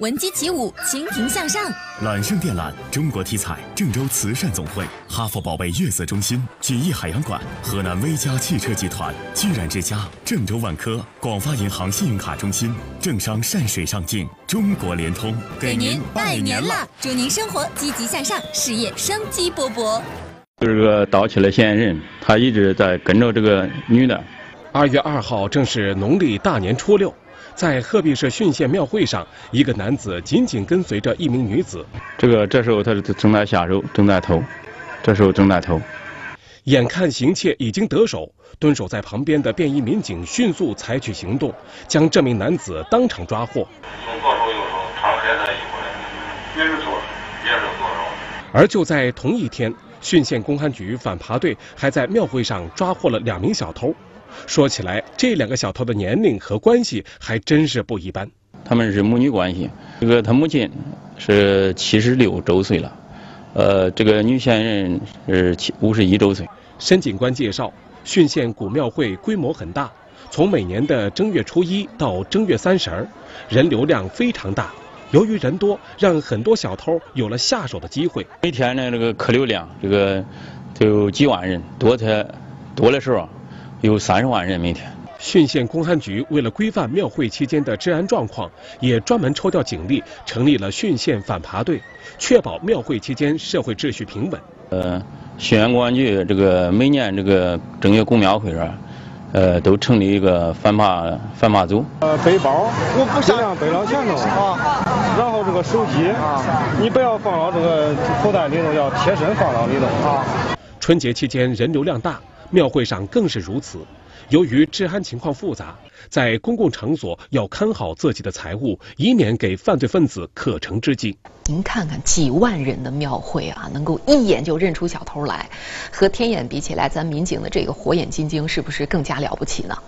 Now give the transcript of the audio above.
闻鸡起舞，蜻蜓向上。揽胜电缆，中国体彩，郑州慈善总会，哈佛宝贝月色中心，锦艺海洋馆，河南威佳汽车集团，居然之家，郑州万科，广发银行信用卡中心，正商善水上境，中国联通，给您拜年了，祝您生活积极向上，事业生机勃勃。就是个盗窃的嫌疑人，他一直在跟着这个女的。二月二号正是农历大年初六。在鹤壁市浚县庙会上，一个男子紧紧跟随着一名女子。这个这时候他是正在下手，正在偷，这时候正在偷。眼看行窃已经得手，蹲守在旁边的便衣民警迅速采取行动，将这名男子当场抓获。从左手右手穿黑色衣服的，也是左手，也是左手。而就在同一天，浚县公安局反扒队还在庙会上抓获了两名小偷。说起来，这两个小偷的年龄和关系还真是不一般。他们是母女关系，这个他母亲是七十六周岁了，呃，这个女嫌疑人是七五十一周岁。申警官介绍，浚县古庙会规模很大，从每年的正月初一到正月三十儿，人流量非常大。由于人多，让很多小偷有了下手的机会。每天呢这个客流量，这个都有几万人，多才多的时候。有三十万人每天。浚县公安局为了规范庙会期间的治安状况，也专门抽调警力成立了浚县反扒队，确保庙会期间社会秩序平稳。呃，浚县公安局这个每年这个正月古庙会上，呃，都成立一个反扒反扒组。呃，背包我不尽量背到前头啊，然后这个手机啊，你不要放到这个口袋里头，要贴身放到里头啊。春节期间人流量大。庙会上更是如此。由于治安情况复杂，在公共场所要看好自己的财物，以免给犯罪分子可乘之机。您看看几万人的庙会啊，能够一眼就认出小偷来，和天眼比起来，咱民警的这个火眼金睛是不是更加了不起呢？